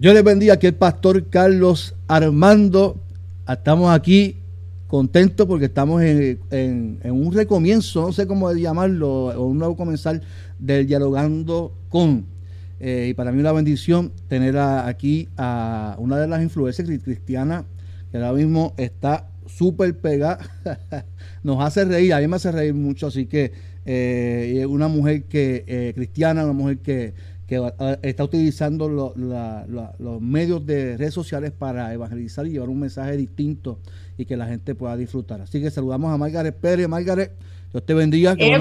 Yo les bendiga aquí el pastor Carlos Armando. Estamos aquí contentos porque estamos en, un recomienzo, no sé cómo llamarlo, o un nuevo comenzar del Dialogando con. Eh, y para mí una bendición tener aquí a una de las influencias cristianas que ahora mismo está súper pegada. Nos hace reír, a mí me hace reír mucho, así que eh, una mujer que eh, cristiana, una mujer que que ah, está utilizando los medios de redes sociales para evangelizar y llevar un mensaje distinto y que la gente pueda disfrutar. Así que saludamos a Margaret Pérez. Margaret, Dios te bendiga. Qué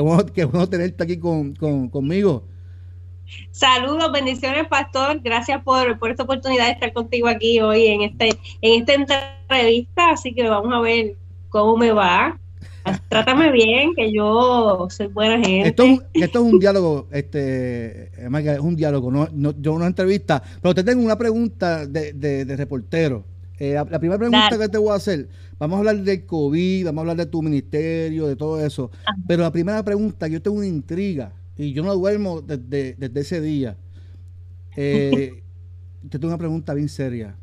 bueno, qué, bueno, tenerte aquí con, conmigo. Saludos, bendiciones, pastor. Gracias por, por, esta oportunidad de estar contigo aquí hoy en este en esta entrevista. Así que vamos a ver cómo me va. Trátame bien, que yo soy buena gente. Esto, es un diálogo, este, es un diálogo, no, no, yo una entrevista. Pero te tengo una pregunta de, de, reportero. Eh, la, primera pregunta que te voy a hacer, vamos a hablar del COVID, vamos a hablar de tu ministerio, de todo eso. Pero la primera pregunta, yo tengo una intriga y yo no duermo desde, desde ese día. Eh, te tengo una pregunta bien seria.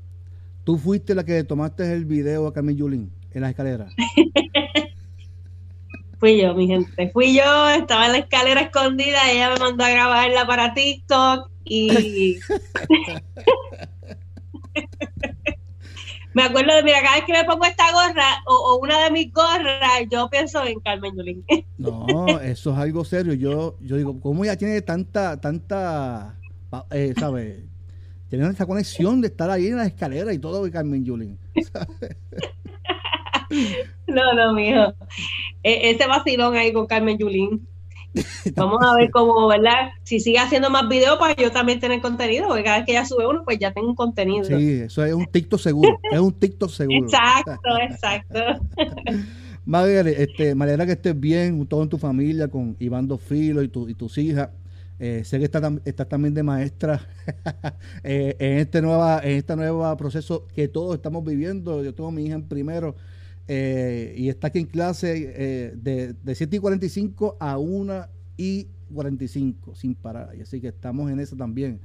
¿Tú fuiste la que tomaste el video a Carmen Yulín en las escaleras? Fui yo, mi gente. Fui yo, estaba en la escalera escondida, ella me mandó a grabarla para TikTok y. me acuerdo de, mira, cada vez que me pongo esta gorra o, una de mis gorras, yo pienso en Carmen Yulín. no, eso es algo serio. Yo, yo digo, ¿cómo ella tiene tanta, tanta, eh, ¿sabes? Tiene esa conexión de estar ahí en la escalera y todo de Carmen Yulín. No, no, mijo. E, ese vacilón ahí con Carmen Yulín. Vamos a ver cómo, ¿verdad? Si sigue haciendo más videos para yo también tener contenido, porque cada vez que ella sube uno, pues ya tengo un contenido. Sí, eso es un TikTok seguro, es un TikTok seguro. Exacto, exacto. Margaret, este, me que estés bien, todo en tu familia, con Iván Filo y, tu, y tus hijas. Eh, sé que estás está también de maestra eh, en este nueva en este nuevo proceso que todos estamos viviendo. Yo tengo mi hija en primero eh, y está aquí en clase eh, de, de 7 y 45 a 1 y 45 sin parar. Y así que estamos en eso también.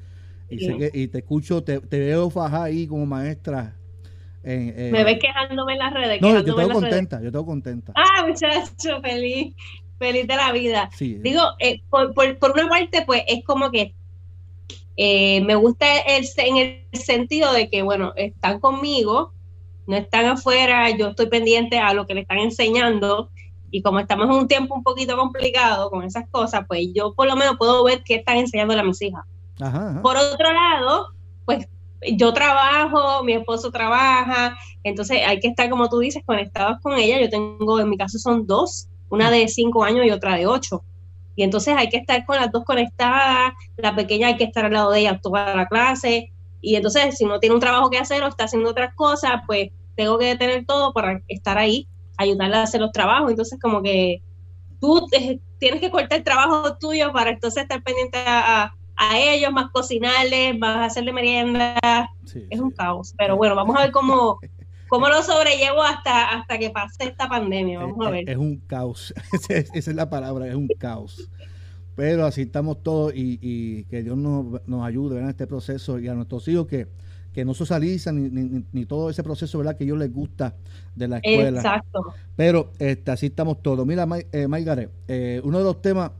Y, sé que, y te escucho, te, veo faja ahí como maestra. Eh, Me ves quejándome en las redes. No, yo estoy contenta, yo estoy contenta. Ah, muchacho, feliz, feliz de la vida. Digo, por, por, por, una parte, pues es como que me gusta el, en el sentido de que, bueno, están conmigo, no están afuera, yo estoy pendiente a lo que le están enseñando y como estamos en un tiempo un poquito complicado con esas cosas, pues yo por lo menos puedo ver qué están enseñando a mis hijas. Por otro lado, pues yo trabajo, mi esposo trabaja, entonces hay que estar, como tú dices, conectados con ella. Yo tengo, en mi caso son dos, una de cinco años y otra de ocho. Y entonces hay que estar con las dos conectadas, la pequeña hay que estar al lado de ella toda la clase, y entonces, si no tiene un trabajo que hacer o está haciendo otras cosas, pues tengo que detener todo para estar ahí, ayudarle a hacer los trabajos. Entonces, como que tú tienes que cortar el trabajo tuyo para entonces estar pendiente a, ellos, más cocinarles, más hacerle merienda. es un caos. Pero bueno, vamos a ver cómo, cómo lo sobrellevo hasta, hasta que pase esta pandemia. Vamos a ver. Es, un caos. Esa es la palabra, es un caos. Pero así estamos todos y, que Dios nos, ayude en este proceso y a nuestros hijos que, que no socializan ni, todo ese proceso ¿verdad? que a ellos les gusta de la escuela. Exacto. Pero este, así estamos todos. Mira, eh, eh, uno de los temas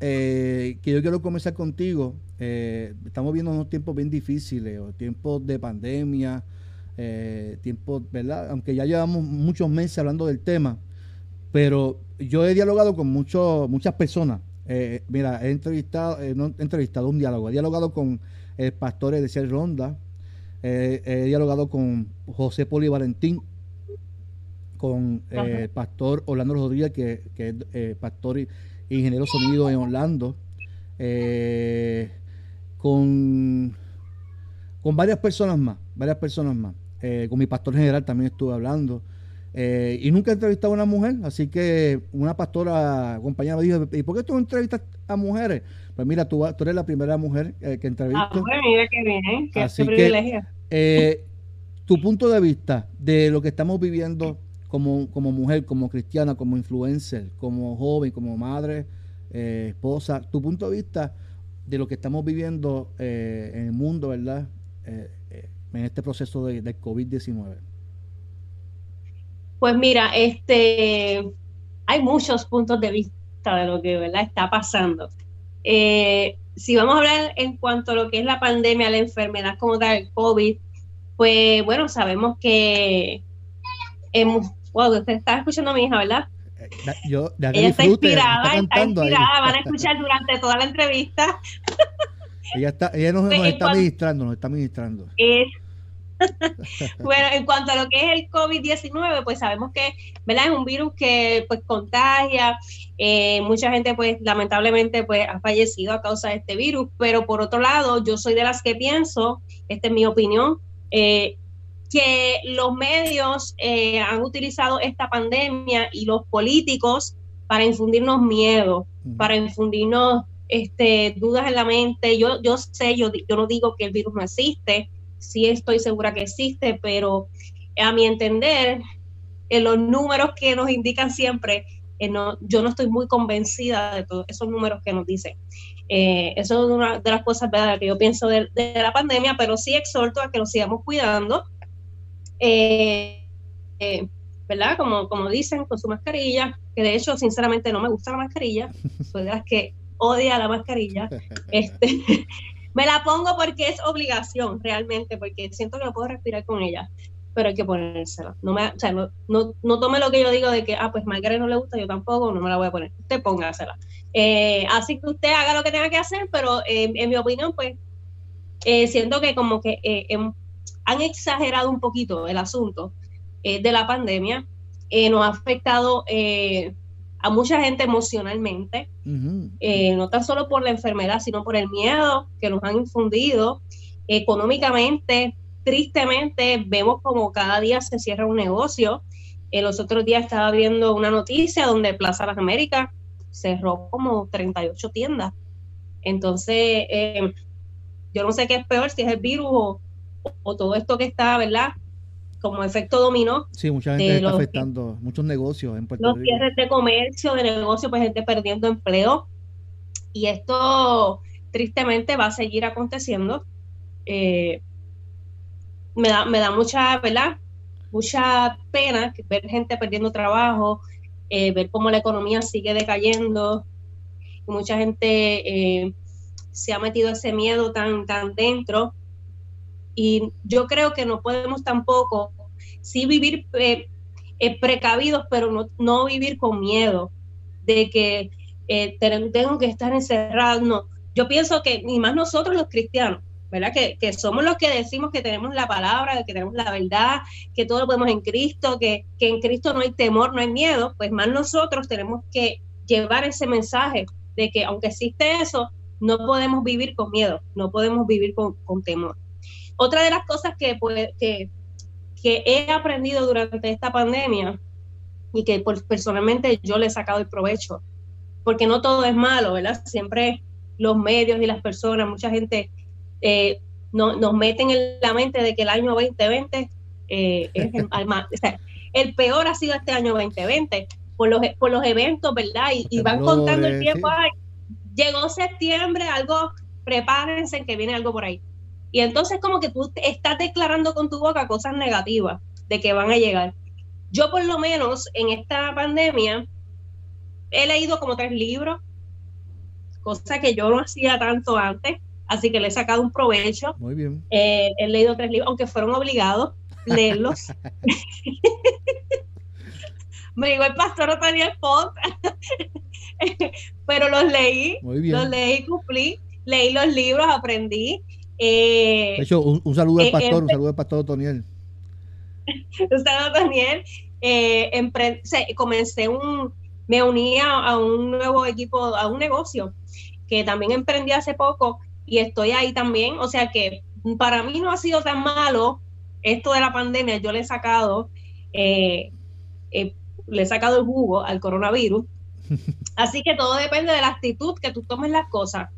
eh, que yo quiero comenzar contigo, eh, estamos viendo unos tiempos bien difíciles, tiempos de pandemia, tiempos, ¿verdad? Aunque ya llevamos muchos meses hablando del tema, pero yo he dialogado con muchos muchas personas eh, mira, he entrevistado, eh, no he entrevistado un diálogo, he dialogado con el pastor Edeciel Ronda, eh, he dialogado con José Poli Valentín, con el pastor Orlando Rodríguez, que, que es pastor y ingeniero sonido en Orlando, con, con varias personas más, varias personas más. con mi pastor general también estuve hablando. Eh, y nunca he entrevistado a una mujer, así que una pastora compañera me dijo, ¿y por qué tú entrevistas a mujeres? Pues mira, tú, tú eres la primera mujer eh, que entrevisto. Ah, pues mira qué bien, qué así privilegio. Eh, tu punto de vista de lo que estamos viviendo como, como mujer, como cristiana, como influencer, como joven, como madre, esposa, tu punto de vista de lo que estamos viviendo en el mundo, ¿verdad? en este proceso de, de COVID-19? Pues mira, este, hay muchos puntos de vista de lo que ¿verdad? está pasando. Eh, si vamos a hablar en cuanto a lo que es la pandemia, la enfermedad como tal, el COVID, pues bueno, sabemos que hemos, wow, usted está escuchando a mi hija, ¿verdad? Eh, yo, ella está inspirada, está, inspirada, van a escuchar durante toda la entrevista. ella está, ella nos, nos está ministrando, nos está ministrando. Es, bueno, en cuanto a lo que es el COVID-19, pues sabemos que ¿verdad? es un virus que pues contagia, eh, mucha gente pues lamentablemente pues ha fallecido a causa de este virus, pero por otro lado yo soy de las que pienso, esta es mi opinión, eh, que los medios eh, han utilizado esta pandemia y los políticos para infundirnos miedo, para infundirnos este, dudas en la mente. Yo, yo sé, yo, yo no digo que el virus no existe, sí estoy segura que existe, pero a mi entender, en los números que nos indican siempre, eh, no, yo no estoy muy convencida de todos esos números que nos dicen. Eh, eso es una de las cosas que yo pienso de, la pandemia, pero sí exhorto a que nos sigamos cuidando. Eh, ¿Verdad? Como, como dicen, con su mascarilla, que de hecho, sinceramente, no me gusta la mascarilla, soy de las que odia la mascarilla. Este, me la pongo porque es obligación realmente, porque siento que no puedo respirar con ella, pero hay que ponérsela. No, me, o sea, no, no, tome lo que yo digo de que, ah, pues Margaret no le gusta, yo tampoco, no me la voy a poner. Usted póngasela. Eh, así que usted haga lo que tenga que hacer, pero eh, en mi opinión, pues, eh, siento que como que em, han exagerado un poquito el asunto de la pandemia. nos ha afectado a mucha gente emocionalmente, eh, no tan solo por la enfermedad, sino por el miedo que nos han infundido. Económicamente, tristemente, vemos como cada día se cierra un negocio. Eh, los otros días estaba viendo una noticia donde Plaza Las Américas cerró como 38 tiendas. Entonces, eh, yo no sé qué es peor, si es el virus o, o todo esto que está, ¿verdad? Como efecto dominó. Sí, mucha gente está afectando, muchos negocios en Puerto Rico. Los cierres de comercio, de negocio, pues gente perdiendo empleo. Y esto tristemente va a seguir aconteciendo. Eh, me, da, me da mucha, ¿verdad? Mucha pena ver gente perdiendo trabajo, eh, ver cómo la economía sigue decayendo. mucha gente eh, se ha metido ese miedo tan, tan dentro y yo creo que no podemos tampoco, sí vivir eh, eh, precavidos, pero no, no, vivir con miedo de que eh, tengo que estar encerrado. No, yo pienso que ni más nosotros los cristianos, ¿verdad? Que, que, somos los que decimos que tenemos la palabra, que tenemos la verdad, que todo lo podemos en Cristo, que, que en Cristo no hay temor, no hay miedo, pues más nosotros tenemos que llevar ese mensaje de que aunque existe eso, no podemos vivir con miedo, no podemos vivir con, con temor. Otra de las cosas que, que, he aprendido durante esta pandemia y que personalmente yo le he sacado el provecho, porque no todo es malo, ¿verdad? Siempre los medios y las personas, mucha gente eh, nos meten en la mente de que el año 2020 eh, es el, el peor ha sido este año 2020 por los, por los eventos, ¿verdad? Y, van contando el tiempo, llegó septiembre, algo, prepárense que viene algo por ahí. Y entonces como que tú estás declarando con tu boca cosas negativas de que van a llegar. Yo por lo menos en esta pandemia he leído como tres libros, cosa que yo no hacía tanto antes, así que le he sacado un provecho. Muy bien. Eh, he leído tres libros, aunque fueron obligados a leerlos. Me dijo el pastor no tenía pero los leí, Muy bien. los leí, cumplí, leí los libros, aprendí eh, de hecho, un, saludo al eh, pastor, un saludo al pastor Toniel. un saludo Toniel. Eh, comencé un, me uní a, un nuevo equipo, a un negocio que también emprendí hace poco y estoy ahí también. O sea que para mí no ha sido tan malo esto de la pandemia. Yo le he sacado, le he sacado el jugo al coronavirus. Así que todo depende de la actitud que tú tomes las cosas.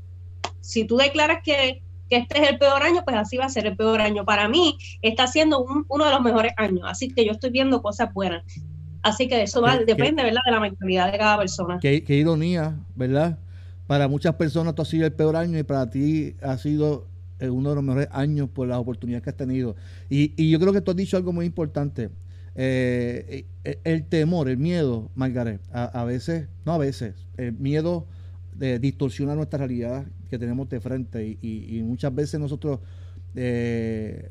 Si tú declaras que que este es el peor año, pues así va a ser el peor año. Para mí está siendo uno de los mejores años, así que yo estoy viendo cosas buenas. Así que eso va, depende, ¿verdad?, de la mentalidad de cada persona. Qué, ironía, ¿verdad? Para muchas personas esto ha sido el peor año y para ti ha sido uno de los mejores años por las oportunidades que has tenido. Y, y yo creo que tú has dicho algo muy importante. Eh, eh, el temor, el miedo, Margaret, a, veces, no a veces, el miedo de distorsiona nuestra realidad que tenemos de frente. Y, muchas veces nosotros, eh,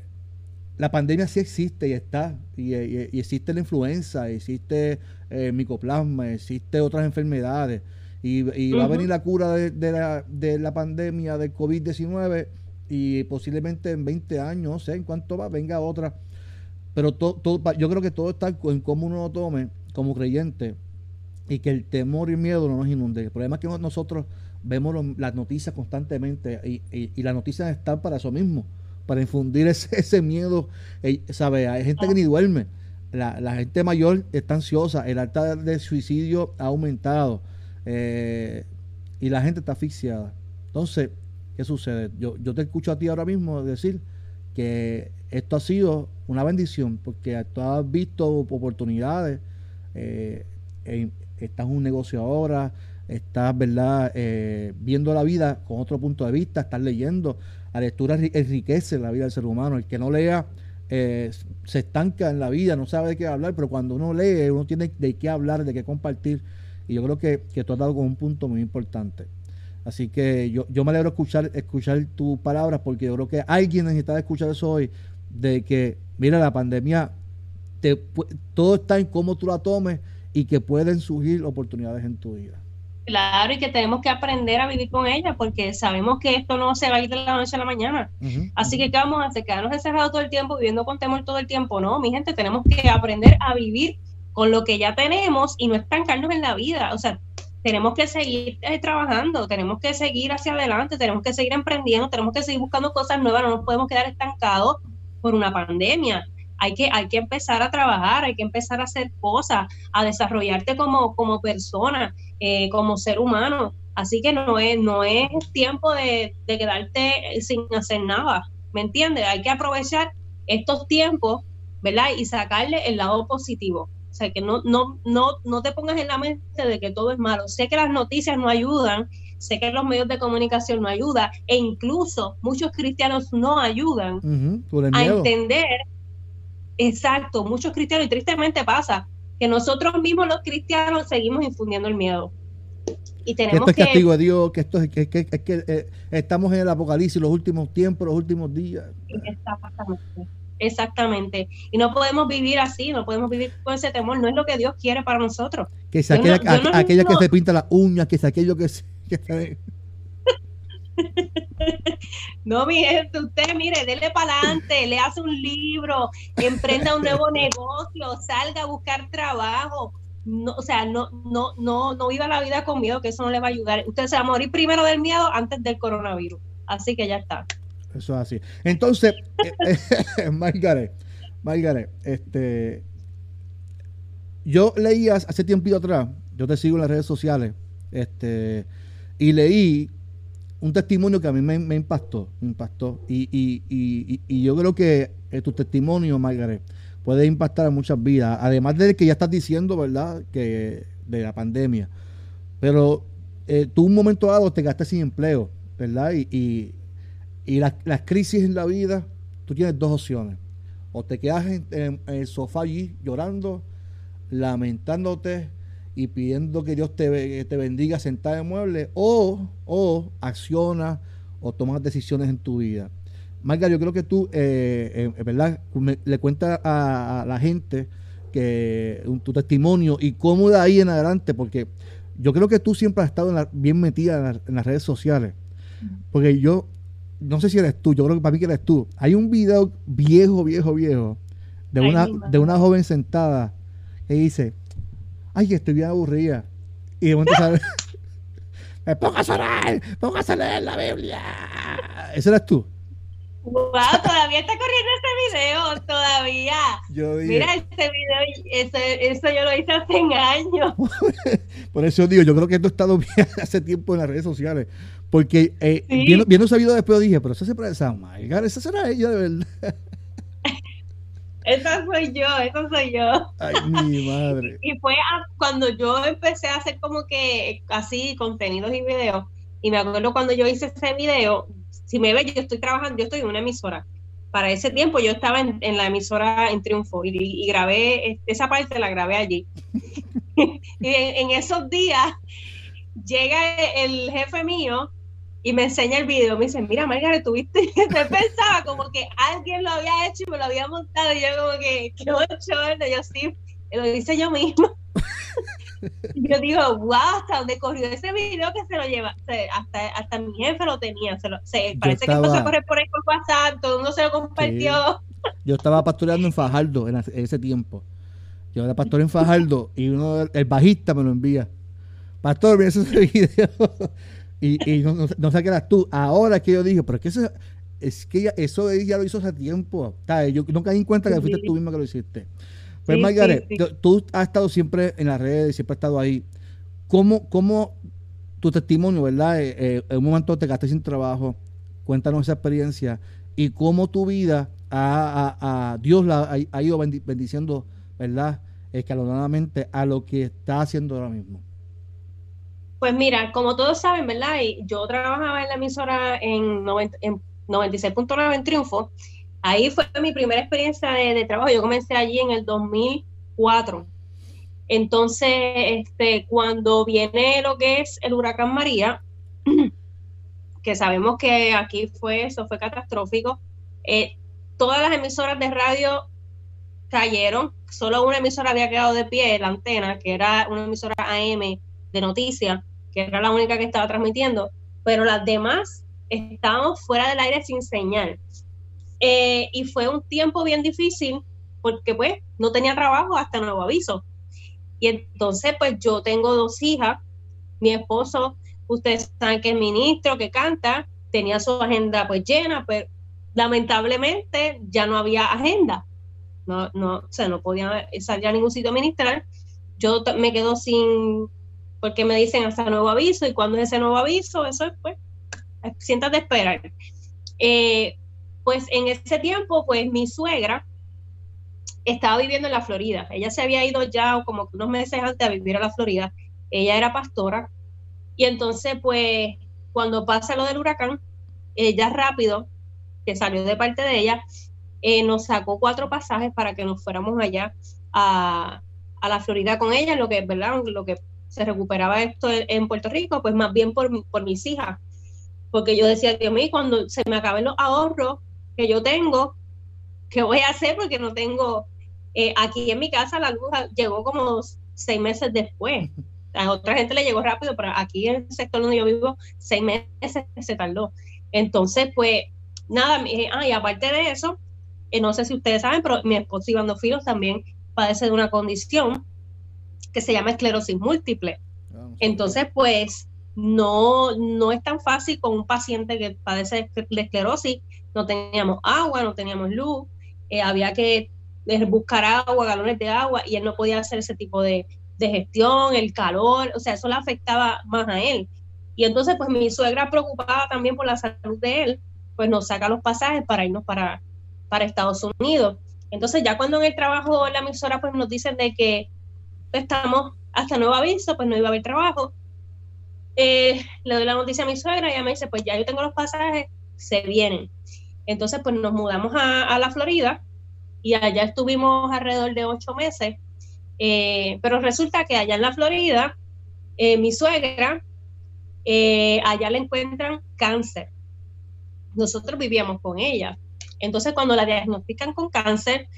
la pandemia sí existe y está, y, existe la influenza, existe el micoplasma, existe otras enfermedades. Y, va a venir la cura de, la, de la pandemia del COVID-19 y posiblemente en 20 años, no sé en cuánto va, venga otra. Pero todo, yo creo que todo está en cómo uno lo tome como creyente y que el temor y el miedo no nos inunde. El problema es que nosotros vemos las noticias constantemente y, las noticias están para eso mismo, para infundir ese, miedo. ¿sabe? Hay gente que ni duerme. La, gente mayor está ansiosa, el alta de suicidio ha aumentado eh, y la gente está asfixiada. Entonces, ¿qué sucede? Yo, te escucho a ti ahora mismo decir que esto ha sido una bendición porque tú has visto oportunidades, eh, estás un negocio ahora, estás ¿verdad? Eh, viendo la vida con otro punto de vista, estás leyendo. La lectura enriquece la vida del ser humano. El que no lea eh, se estanca en la vida, no sabe de qué hablar, pero cuando uno lee, uno tiene de qué hablar, de qué compartir. Y yo creo que, que tú has dado con un punto muy importante. Así que yo, yo me alegro escuchar, escuchar tus palabras porque yo creo que alguien necesita escuchar eso hoy, de que, mira, la pandemia, te, todo está en cómo tú la tomes y que pueden surgir oportunidades en tu vida. Claro, y que tenemos que aprender a vivir con ella, porque sabemos que esto no se va a ir de la noche a la mañana. Así que, ¿qué vamos a hacer? ¿Quedarnos encerrados todo el tiempo, viviendo con temor todo el tiempo? No, mi gente, tenemos que aprender a vivir con lo que ya tenemos y no estancarnos en la vida. O sea, tenemos que seguir eh, trabajando, tenemos que seguir hacia adelante, tenemos que seguir emprendiendo, tenemos que seguir buscando cosas nuevas, no nos podemos quedar estancados por una pandemia. Hay que, hay que empezar a trabajar, hay que empezar a hacer cosas, a desarrollarte como, como persona, eh, como ser humano. Así que no es, no es tiempo de, de quedarte sin hacer nada, ¿me entiendes? Hay que aprovechar estos tiempos, ¿verdad? Y sacarle el lado positivo. O sea, que no, no, no, no te pongas en la mente de que todo es malo. Sé que las noticias no ayudan, sé que los medios de comunicación no ayudan, e incluso muchos cristianos no ayudan a entender. Exacto, muchos cristianos, y tristemente pasa que nosotros mismos los cristianos seguimos infundiendo el miedo. Y tenemos esto es castigo a Dios, que esto es que, que, que eh, estamos en el apocalipsis, los últimos tiempos, los últimos días. Exactamente. Exactamente. Y no podemos vivir así, no podemos vivir con ese temor. No es lo que Dios quiere para nosotros. Que sea aquella, que se pinta las uñas, que sea aquello que se... no, mi gente, usted mire, dele para adelante, le hace un libro, emprenda un nuevo negocio, salga a buscar trabajo. No, o sea, no, no, no, no viva la vida con miedo, que eso no le va a ayudar. Usted se va a morir primero del miedo antes del coronavirus. Así que ya está. Eso es así. Entonces, eh, eh, Margaret, Margaret, este, yo leí hace tiempo atrás, yo te sigo en las redes sociales, este, y leí un testimonio que a mí me, impactó, impactó. Y, y, y, y, yo creo que eh, tu testimonio, Margaret, puede impactar a muchas vidas, además de que ya estás diciendo, ¿verdad?, que de la pandemia. Pero tú un momento dado te gastas sin empleo, ¿verdad? Y, y las, crisis en la vida, tú tienes dos opciones. O te quedas en, el sofá allí llorando, lamentándote y pidiendo que Dios te, te bendiga sentada en mueble, o, o accionas o tomas decisiones en tu vida. Marga, yo creo que tú, eh, eh ¿verdad? le cuentas a, la gente que tu testimonio y cómo de ahí en adelante, porque yo creo que tú siempre has estado bien metida en las redes sociales. Porque yo no sé si eres tú, yo creo que para mí que eres tú. Hay un video viejo, viejo, viejo, de una, de una joven sentada que dice, ay, estoy bien aburrida. Y de momento sale, me pongas a orar, pongas a leer la Biblia. ¿Ese eres tú? Wow, todavía está corriendo ese video, todavía. Yo Mira, ese video, ese, eso yo lo hice hace años. Por eso digo, yo creo que esto ha estado bien hace tiempo en las redes sociales. Porque eh, viendo, viendo, ese video después dije, pero esa se parece a Maygar, esa será ella de verdad. Esa soy yo, esa soy yo. Ay, mi madre. Y fue cuando yo empecé a hacer como que así contenidos y videos. Y me acuerdo cuando yo hice ese video, si me ve, yo estoy trabajando, yo estoy en una emisora. Para ese tiempo yo estaba en, la emisora en Triunfo y, grabé, esa parte la grabé allí. y en, esos días llega el jefe mío y me enseña el video, me dice, mira Margaret, tuviste, yo pensaba como que alguien lo había hecho y me lo había montado, y yo como que, qué bochorno, yo sí, lo hice yo mismo. yo digo, wow, hasta dónde corrió ese video que se lo lleva, hasta, hasta mi jefe lo tenía, se, lo, se parece que empezó a correr por ahí por WhatsApp, todo el mundo se lo compartió. Yo estaba pastoreando en Fajardo en, ese tiempo. Yo era pastor en Fajardo y uno, el bajista me lo envía. Pastor, mira ese video. Y, y no, no, qué eras tú. Ahora que yo dije, pero es que eso, es que eso ya lo hizo hace tiempo. Yo no caí en cuenta que fuiste tú misma que lo hiciste. Pues Margaret, tú has estado siempre en las redes, siempre has estado ahí. ¿Cómo, cómo tu testimonio, verdad? Eh, eh, en un momento te quedaste sin trabajo. Cuéntanos esa experiencia y cómo tu vida a, Dios la ha, ido bendiciendo, ¿verdad? Escalonadamente a lo que está haciendo ahora mismo. Pues mira, como todos saben, ¿verdad? Yo trabajaba en la emisora en, 96.9 en Triunfo. Ahí fue mi primera experiencia de, trabajo. Yo comencé allí en el 2004. Entonces, este, cuando viene lo que es el huracán María, que sabemos que aquí fue, eso fue catastrófico, eh, todas las emisoras de radio cayeron, solo una emisora había quedado de pie, la antena, que era una emisora AM de noticias, que era la única que estaba transmitiendo, pero las demás estábamos fuera del aire sin señal. Eh, y fue un tiempo bien difícil porque pues no tenía trabajo hasta nuevo aviso. Y entonces pues yo tengo dos hijas, mi esposo, ustedes saben que es ministro, que canta, tenía su agenda pues llena, pero lamentablemente ya no había agenda. No, no, o sea, no podía salir a ningún sitio ministrar. Yo me quedo sin porque me dicen hasta nuevo aviso y cuando es ese nuevo aviso, eso es pues, siéntate a esperar. Eh, pues en ese tiempo, pues mi suegra estaba viviendo en la Florida. Ella se había ido ya como unos meses antes a vivir a la Florida. Ella era pastora. Y entonces, pues, cuando pasa lo del huracán, ella rápido, que salió de parte de ella, eh, nos sacó cuatro pasajes para que nos fuéramos allá a, a la Florida con ella, lo que, ¿verdad? Lo que se recuperaba esto en Puerto Rico, pues más bien por, por mis hijas. Porque yo decía, Dios mío, cuando se me acaben los ahorros que yo tengo, ¿qué voy a hacer? Porque no tengo, eh, aquí en mi casa la luz llegó como seis meses después. A otra gente le llegó rápido, pero aquí en el sector donde yo vivo, seis meses se tardó. Entonces, pues, nada, ah, y aparte de eso, eh, no sé si ustedes saben, pero mi esposo Iván Filos también padece de una condición que se llama esclerosis múltiple. Entonces, pues no, no es tan fácil con un paciente que padece de esclerosis. No teníamos agua, no teníamos luz, eh, había que eh, buscar agua, galones de agua, y él no podía hacer ese tipo de, gestión, el calor, o sea, eso le afectaba más a él. Y entonces, pues mi suegra preocupada también por la salud de él, pues nos saca los pasajes para irnos para, para Estados Unidos. Entonces, ya cuando en el trabajo, en la emisora, pues nos dicen de que estamos hasta nuevo aviso, pues no iba a haber trabajo. Eh, le doy la noticia a mi suegra y ella me dice, pues ya yo tengo los pasajes, se vienen. Entonces, pues nos mudamos a, la Florida y allá estuvimos alrededor de ocho meses. Eh, pero resulta que allá en la Florida, eh, mi suegra, allá le encuentran cáncer. Nosotros vivíamos con ella. Entonces, cuando la diagnostican con cáncer,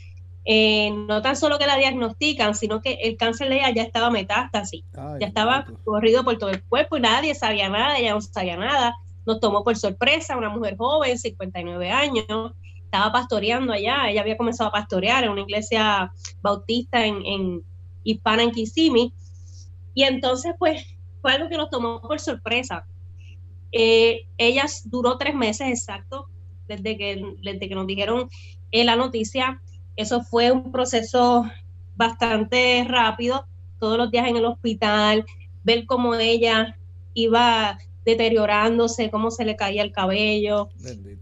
eh, no tan solo que la diagnostican, sino que el cáncer de ella ya estaba metástasis, ya estaba corrido por todo el cuerpo y nadie sabía nada, ella no sabía nada. Nos tomó por sorpresa una mujer joven, 59 años, estaba pastoreando allá, ella había comenzado a pastorear en una iglesia bautista en, hispana en Kissimmee, y entonces pues fue algo que nos tomó por sorpresa. Eh, ella duró tres meses exacto desde que, desde que nos dijeron eh, la noticia eso fue un proceso bastante rápido, todos los días en el hospital, ver cómo ella iba deteriorándose, cómo se le caía el cabello,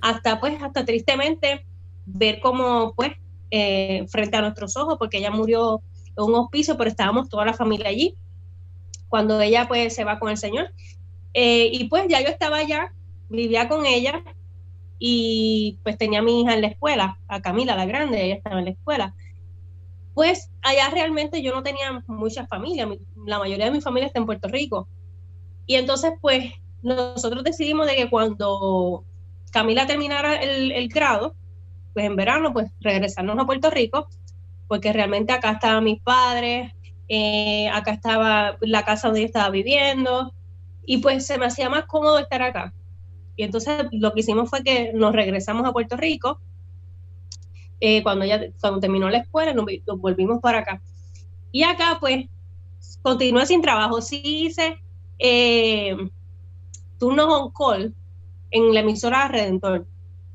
hasta pues, hasta tristemente ver cómo pues, eh, frente a nuestros ojos, porque ella murió en un hospicio, pero estábamos toda la familia allí, cuando ella pues se va con el Señor. Eh, y pues ya yo estaba allá, vivía con ella, y pues tenía a mi hija en la escuela, a Camila la grande, ella estaba en la escuela. Pues allá realmente yo no tenía mucha familia, la mayoría de mi familia está en Puerto Rico. Y entonces pues nosotros decidimos de que cuando Camila terminara el, el grado, pues en verano, pues regresarnos a Puerto Rico, porque realmente acá estaban mis padres, eh, acá estaba la casa donde yo estaba viviendo, y pues se me hacía más cómodo estar acá. Y entonces lo que hicimos fue que nos regresamos a Puerto Rico. Eh, cuando ya cuando terminó la escuela, nos, volvimos para acá. Y acá, pues, continué sin trabajo. Sí hice eh, turnos on call en la emisora Redentor.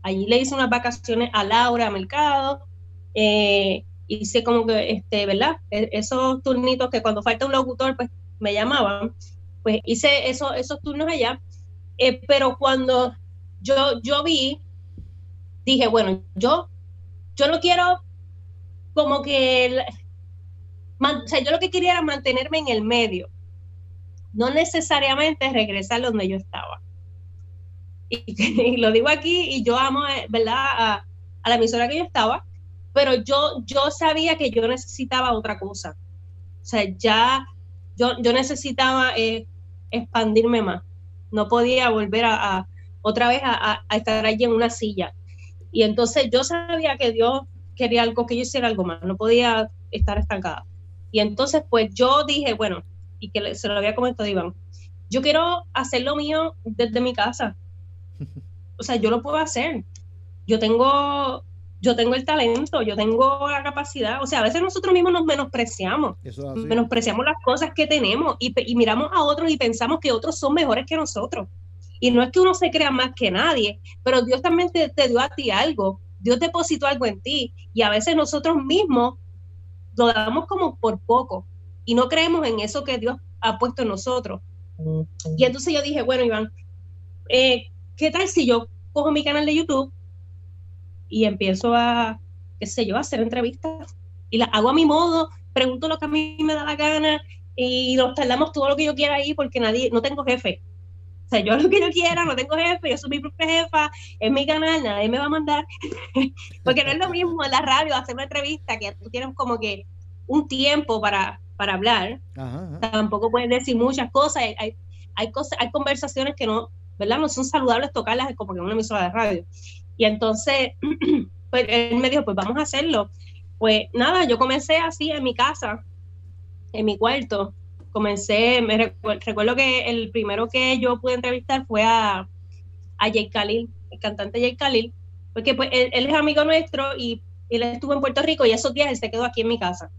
Allí le hice unas vacaciones a Laura Mercado. Eh, hice como que, este, ¿verdad? E, esos turnitos que cuando falta un locutor, pues me llamaban. Pues hice eso, esos turnos allá. Eh, pero cuando yo, yo vi, dije, bueno, yo, yo no quiero como que, o sea, yo lo que quería era mantenerme en el medio, no necesariamente regresar donde yo estaba. y, lo digo aquí y yo amo, eh, ¿verdad? A, la emisora que yo estaba, pero yo, yo sabía que yo necesitaba otra cosa. O sea, ya yo, yo necesitaba eh, expandirme más. No podía volver a, otra vez a, estar allí en una silla. Y entonces yo sabía que Dios quería algo, que yo hiciera algo más. No podía estar estancada. Y entonces, pues yo dije, bueno, y que se lo había comentado Iván, yo quiero hacer lo mío desde mi casa. O sea, yo lo puedo hacer. Yo tengo, yo tengo el talento, yo tengo la capacidad. O sea, a veces nosotros mismos nos menospreciamos. Menospreciamos las cosas que tenemos y, miramos a otros y pensamos que otros son mejores que nosotros. Y no es que uno se crea más que nadie, pero Dios también te, dio a ti algo. Dios depositó algo en ti. Y a veces nosotros mismos lo damos como por poco y no creemos en eso que Dios ha puesto en nosotros. Y entonces yo dije, bueno, Iván, eh, ¿qué tal si yo cojo mi canal de YouTube y empiezo a, qué sé yo, a hacer entrevistas y las hago a mi modo, pregunto lo que a mí me da la gana y nos tardamos todo lo que yo quiera ahí porque nadie, no tengo jefe. O sea, yo lo que yo quiera, no tengo jefe, yo soy mi propia jefa, es mi canal, nadie me va a mandar. porque no es lo mismo en la radio hacer una entrevista que tú tienes como que un tiempo para, para hablar. Tampoco puedes decir muchas cosas. Hay, hay, cosas, hay conversaciones que no, ¿verdad? No son saludables tocarlas como que en una emisora de radio. Y entonces, pues él me dijo, pues vamos a hacerlo. Pues nada, yo comencé así en mi casa, en mi cuarto. Comencé, me recuerdo, que el primero que yo pude entrevistar fue a, a Jay Khalil, el cantante Jay Khalil, porque pues él, es amigo nuestro y él estuvo en Puerto Rico y esos días él se quedó aquí en mi casa.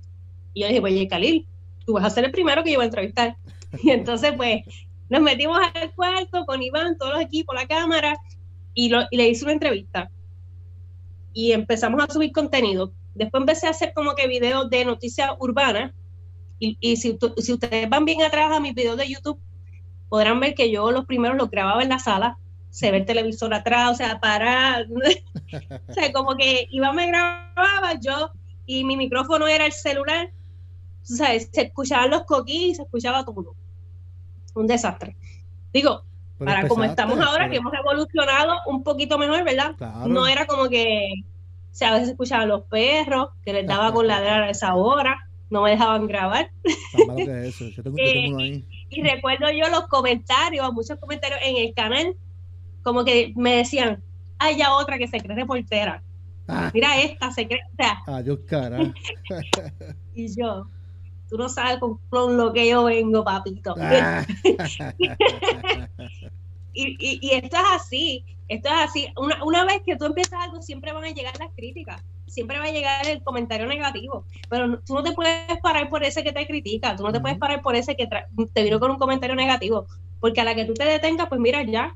Y yo dije, pues Jay Khalil, tú vas a ser el primero que yo voy a entrevistar. Y entonces, pues, nos metimos al cuarto con Iván, todos los equipos, la cámara, y, le hice una entrevista. Y empezamos a subir contenido. Después empecé a hacer como que videos de noticias urbanas. Y, si, ustedes van bien atrás a mis videos de YouTube, podrán ver que yo los primeros los grababa en la sala, se ve el televisor atrás, o sea, para, o sea, como que Iván me grababa, yo, y mi micrófono era el celular, o sea, se escuchaban los coquís, se escuchaba todo un desastre. Digo, para como estamos ahora, que hemos evolucionado un poquito mejor, ¿verdad? No era como que, o sea, a veces escuchaban los perros, que les daba con ladrar a esa hora, no me dejaban grabar. Eh, y recuerdo yo los comentarios, muchos comentarios en el canal, como que me decían, hay ya otra que se cree reportera. Ah. Mira esta, se cree, o sea. Adiós, cara. y yo, Tú no sabes con, lo que yo vengo, papito. Ah. y, y, esto es así, esto es así. Una, una vez que tú empiezas algo, siempre van a llegar las críticas, siempre va a llegar el comentario negativo, pero tú no te puedes parar por ese que te critica, tú no te puedes parar por ese que te vino con un comentario negativo, porque a la que tú te detengas, pues mira, ya,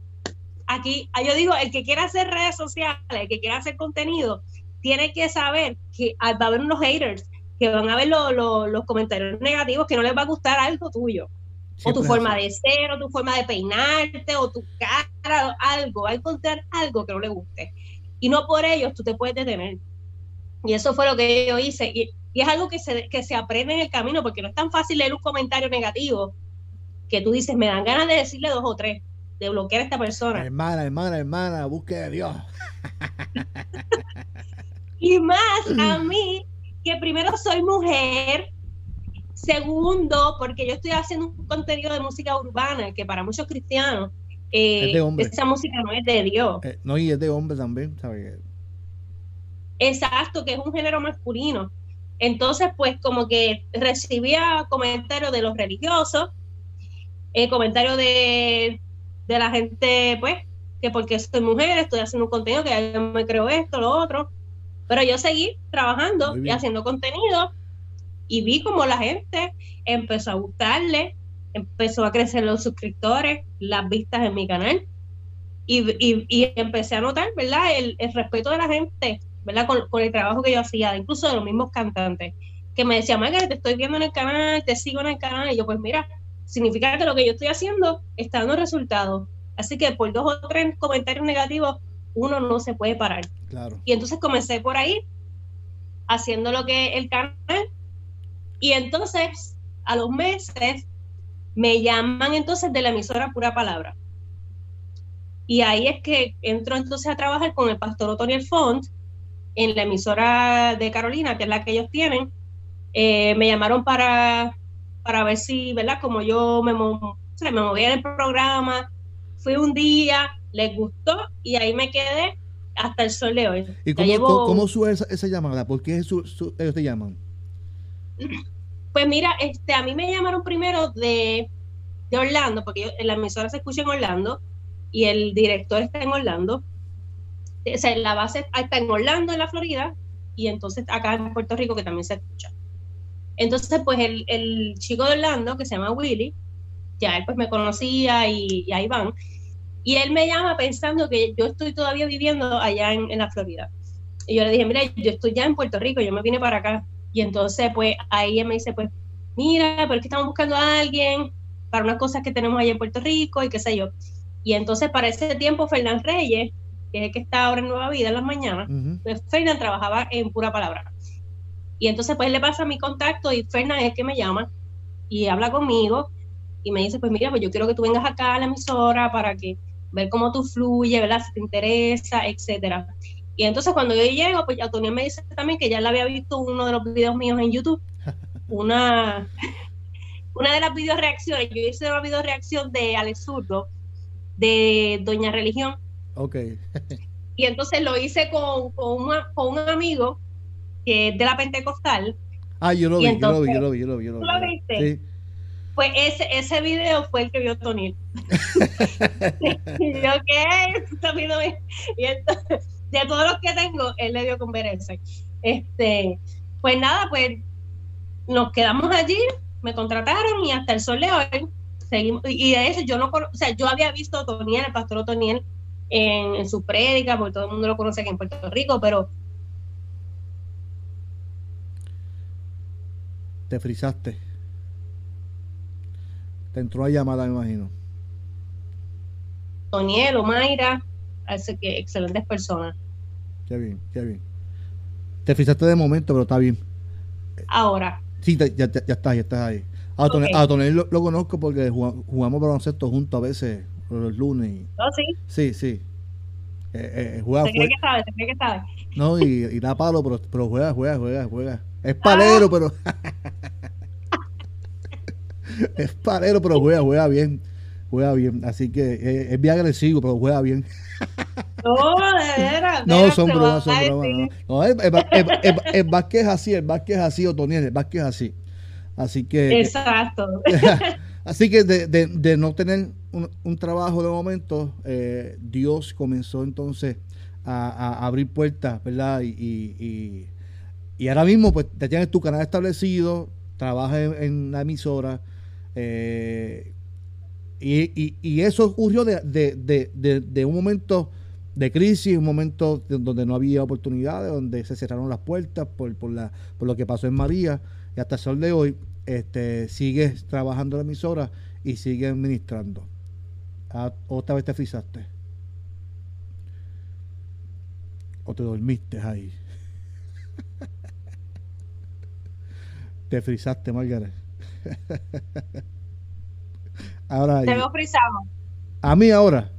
aquí, ah, yo digo, el que quiera hacer redes sociales, el que quiera hacer contenido, tiene que saber que va a haber unos haters, que van a ver los comentarios negativos, que no les va a gustar algo tuyo. O tu forma de ser, o tu forma de peinarte, o tu cara, algo. Va a encontrar algo que no le guste. Y no por ellos tú te puedes detener. Y eso fue lo que yo hice. Y, es algo que se, que se aprende en el camino, porque no es tan fácil leer un comentario negativo que tú dices, me dan ganas de decirle dos o tres. de bloquear a esta persona. Hermana, hermana, hermana, busque de Dios. y más a mí, que primero soy mujer, segundo, porque yo estoy haciendo un contenido de música urbana, que para muchos cristianos, eh, esa música no es de Dios. Eh, no, y es de hombre también, ¿sabes? Exacto, que es un género masculino. Entonces, pues como que recibía comentarios de los religiosos, eh, comentarios de, la gente, pues, que porque soy mujer, estoy haciendo un contenido, que yo me creo esto, lo otro. Pero yo seguí trabajando y haciendo contenido y vi como la gente empezó a gustarle, empezó a crecer los suscriptores, las vistas en mi canal. Y, empecé a notar, ¿verdad? El, el respeto de la gente ¿verdad? Con, el trabajo que yo hacía, incluso de los mismos cantantes, que me decían, Margaret, te estoy viendo en el canal, te sigo en el canal, y yo, pues mira, significa que lo que yo estoy haciendo está dando resultados. Así que por dos o tres comentarios negativos, uno no se puede parar. Claro. Y entonces comencé por ahí, haciendo lo que el canal, y entonces, a los meses, me llaman entonces de la emisora Pura Palabra. Y ahí es que entro entonces a trabajar con el pastor Otoniel Font, en la emisora de Carolina, que es la que ellos tienen, eh, me llamaron para, para ver si, ¿verdad? Como yo me, me movía en el programa, fui un día, les gustó y ahí me quedé hasta el sol de hoy. ¿Y cómo, ¿cómo sube esa, llamada? ¿Por qué ellos te llaman? Pues mira, este, a mí me llamaron primero de, de Orlando, porque en la emisora se escucha en Orlando y el director está en Orlando o sea, la base está en Orlando, en la Florida, y entonces acá en Puerto Rico que también se escucha. Entonces, pues el, chico de Orlando, que se llama Willy, ya él pues me conocía y, y ahí van, y él me llama pensando que yo estoy todavía viviendo allá en, la Florida. Y yo le dije, mira, yo estoy ya en Puerto Rico, yo me vine para acá. Y entonces, pues ahí él me dice, pues, mira, pero es que estamos buscando a alguien para unas cosas que tenemos allá en Puerto Rico y qué sé yo. Y entonces, para ese tiempo, Fernán Reyes que es el que está ahora en Nueva Vida en las mañanas, pues Fernan trabajaba en pura palabra. Y entonces pues le pasa mi contacto y Fernan es el que me llama y habla conmigo y me dice, pues mira, pues yo quiero que tú vengas acá a la emisora para que ver cómo tú fluye, ¿verdad? Si te interesa, etcétera. Y entonces cuando yo llego, pues Antonio me dice también que ya le había visto uno de los videos míos en YouTube, una, una de las video reacciones, yo hice una video reacción de Alex Zurdo, de Doña Religión, Ok. y entonces lo hice con, con, un amigo que es de la Pentecostal. Ah, yo lo vi, yo lo vi, yo lo vi, yo lo vi. ¿Tú lo viste? Sí. Pues ese, ese video fue el que vio Tony. y yo, ¿qué? Y entonces, de todos los que tengo, él le dio con ver ese. Este, pues nada, pues nos quedamos allí, me contrataron y hasta el sol de hoy seguimos. Y de eso yo no, o sea, yo había visto a Toniel, el pastor Toniel, en, su prédica, porque todo el mundo lo conoce aquí en Puerto Rico, pero... Te frizaste. Te entró la llamada, me imagino. Toniel o Mayra, hace que excelentes personas. Qué bien, qué bien. Te frizaste de momento, pero está bien. Ahora. Sí, ya, ya, ya estás, ya estás ahí. A Toniel, lo, lo, conozco porque jugamos baloncesto juntos a veces los lunes. ¿Oh, sí? Sí, sí. Eh, eh, juega, cree que sabe, se cree que sabe. No, y, y da palo, pero, pero, juega, juega, juega, juega. Es palero, ah. pero. es palero, pero juega, juega bien. Juega bien. Así que eh, es bien agresivo, pero juega bien. No, de veras. No, son bromas, son bromas. No, es, es, Vázquez así, el Vázquez así, Otoniel, el Vázquez así. Así que. Exacto. así que de, de, de no tener un, trabajo de momento, eh, Dios comenzó entonces a, abrir puertas, ¿verdad? Y, y, ahora mismo, pues, te tienes tu canal establecido, trabajas en, la emisora, eh, y, eso ocurrió de, de, de, de, un momento de crisis, un momento donde no había oportunidades, donde se cerraron las puertas por, por, la, por lo que pasó en María, y hasta el sol de hoy, este, sigues trabajando la emisora y sigues administrando. Ah, ¿Otra vez te frisaste? ¿O te dormiste ahí? te frisaste, Margaret. Ahora. Te veo frisado. A mí ahora.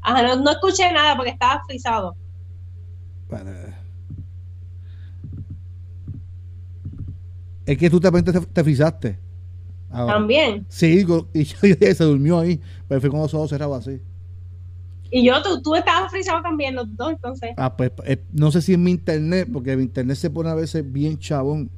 Ajá, no, escuché nada porque estaba frisado. Es que tú te, te, frisaste. También. Sí, y se durmió ahí, pero fue con los ojos cerrados así. Y yo, tú, tú estabas frisado también, los dos, entonces. Ah, pues eh, no sé si es mi internet, porque mi internet se pone a veces bien chabón.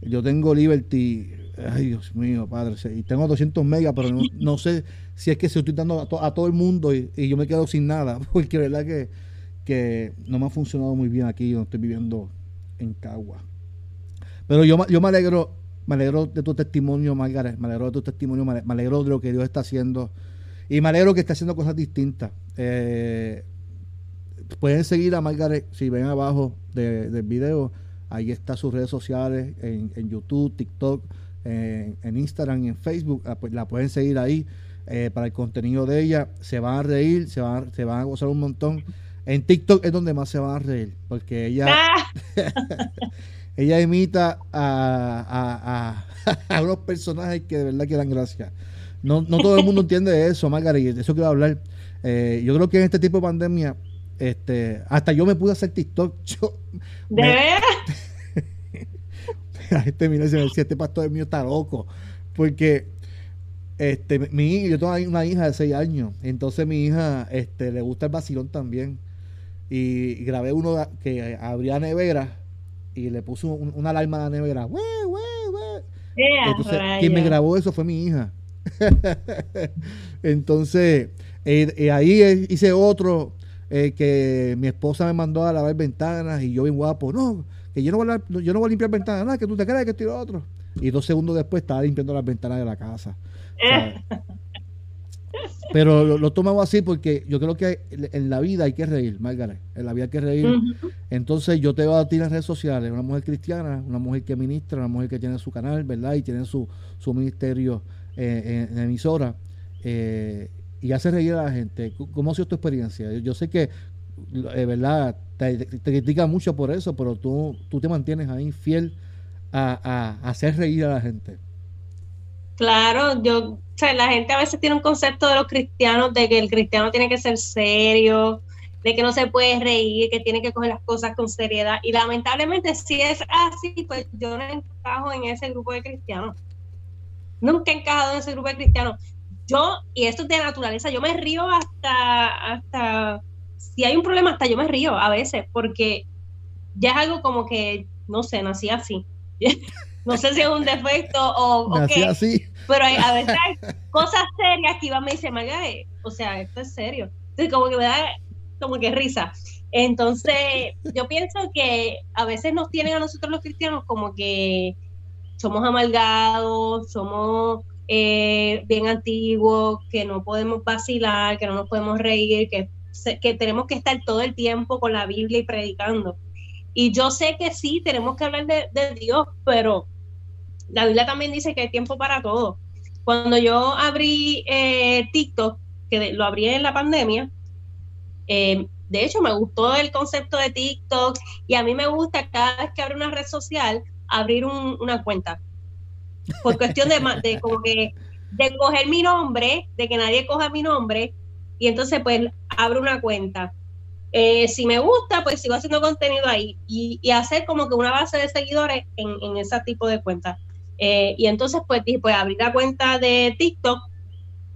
Yo tengo Liberty, ay Dios mío, padre, y tengo 200 megas, pero no, sé si es que se estoy dando a, todo el mundo y, yo me quedo sin nada, porque verdad que, que no me ha funcionado muy bien aquí, donde estoy viviendo en Cagua. Pero yo, yo me alegro, me alegro de tu testimonio, Margaret, me alegro de tu testimonio, me alegro de lo que Dios está haciendo y me alegro que esté haciendo cosas distintas. Eh, pueden seguir a Margaret si ven abajo del video. Ahí está sus redes sociales en, YouTube, TikTok, en, Instagram y en Facebook. Ah, pues la pueden seguir ahí eh, para el contenido de ella. Se van a reír, se van, se van a gozar un montón. En TikTok es donde más se van a reír, porque ella, ella imita a, a, a, unos personajes que de verdad que dan gracia. No, no todo el mundo entiende eso, Margarita, de eso quiero hablar. Eh, yo creo que en este tipo de pandemia, este, hasta yo me pude hacer TikTok. Yo, ¿De verdad? La gente mira y se decía, este pastor mío está loco. Porque este, mi, yo tengo una hija de 6 años, entonces mi hija este, le gusta el vacilón también. Y, grabé uno que abría nevera y le puso una alarma a la nevera. entonces, quien me grabó eso fue mi hija. Entonces, eh, eh, ahí hice otro eh, que mi esposa me mandó a lavar ventanas y yo bien guapo, no, que yo no voy a, yo no voy a limpiar ventanas, nada, que tú te crees que estoy otro. Y dos segundos después estaba limpiando las ventanas de la casa. Pero lo, lo, tomamos así porque yo creo que en la vida hay que reír, Margaret. En la vida hay que reír. Entonces yo te veo a ti en las redes sociales, una mujer cristiana, una mujer que ministra, una mujer que tiene su canal, ¿verdad? Y tiene su, su ministerio eh, en, emisora eh, y hace reír a la gente. ¿Cómo ha sido tu experiencia? Yo, sé que, eh, ¿verdad? Te, critica mucho por eso, pero tú, tú te mantienes ahí fiel a, hacer reír a la gente. Claro, yo, o la gente a veces tiene un concepto de los cristianos de que el cristiano tiene que ser serio, de que no se puede reír, que tiene que coger las cosas con seriedad. Y lamentablemente, si es así, pues yo no encajo en ese grupo de cristianos nunca he encajado en ese grupo de cristianos. Yo, y esto es de naturaleza, yo me río hasta, hasta, si hay un problema, hasta yo me río a veces, porque ya es algo como que, no sé, nací así. no sé si es un defecto o, nací así. pero hay, a veces hay cosas serias que Iván me dice, Margaret, o sea, esto es serio. Entonces, como que me da como que risa. Entonces, yo pienso que a veces nos tienen a nosotros los cristianos como que somos amargados, somos eh, bien antiguos, que no podemos vacilar, que no nos podemos reír, que, que tenemos que estar todo el tiempo con la Biblia y predicando. Y yo sé que sí, tenemos que hablar de, Dios, pero la Biblia también dice que hay tiempo para todo. Cuando yo abrí eh, TikTok, que lo abrí en la pandemia, eh, de hecho me gustó el concepto de TikTok y a mí me gusta cada vez que abro una red social abrir una cuenta. Por cuestión de, de como que de coger mi nombre, de que nadie coja mi nombre, y entonces pues abro una cuenta. Eh, si me gusta, pues sigo haciendo contenido ahí y, hacer como que una base de seguidores en, ese tipo de cuentas. Eh, y entonces pues dije, pues abrí la cuenta de TikTok